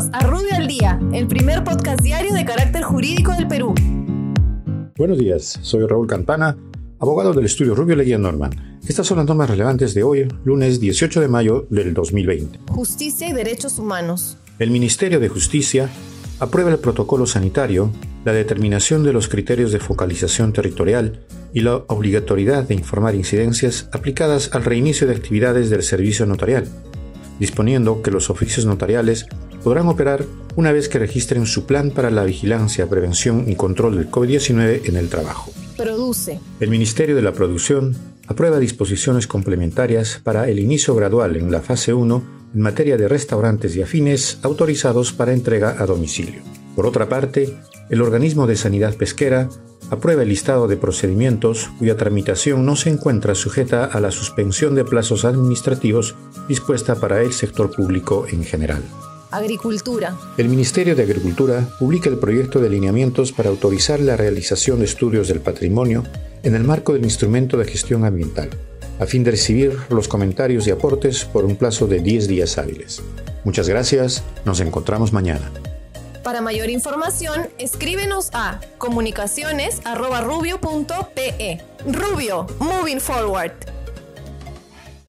Bienvenidos a Rubio al Día, el primer podcast diario de carácter jurídico del Perú. Buenos días, soy Raúl Campana, abogado del estudio Rubio Leguía Norman. Estas son las normas relevantes de hoy, lunes 18 de mayo del 2020. Justicia y derechos humanos. El Ministerio de Justicia aprueba el protocolo sanitario, la determinación de los criterios de focalización territorial y la obligatoriedad de informar incidencias aplicadas al reinicio de actividades del servicio notarial disponiendo que los oficios notariales podrán operar una vez que registren su plan para la vigilancia, prevención y control del COVID-19 en el trabajo. Produce. El Ministerio de la Producción aprueba disposiciones complementarias para el inicio gradual en la fase 1 en materia de restaurantes y afines autorizados para entrega a domicilio. Por otra parte, el organismo de sanidad pesquera aprueba el listado de procedimientos cuya tramitación no se encuentra sujeta a la suspensión de plazos administrativos dispuesta para el sector público en general. Agricultura. El Ministerio de Agricultura publica el proyecto de alineamientos para autorizar la realización de estudios del patrimonio en el marco del instrumento de gestión ambiental, a fin de recibir los comentarios y aportes por un plazo de 10 días hábiles. Muchas gracias, nos encontramos mañana. Para mayor información, escríbenos a comunicaciones.rubio.pe. Rubio, moving forward.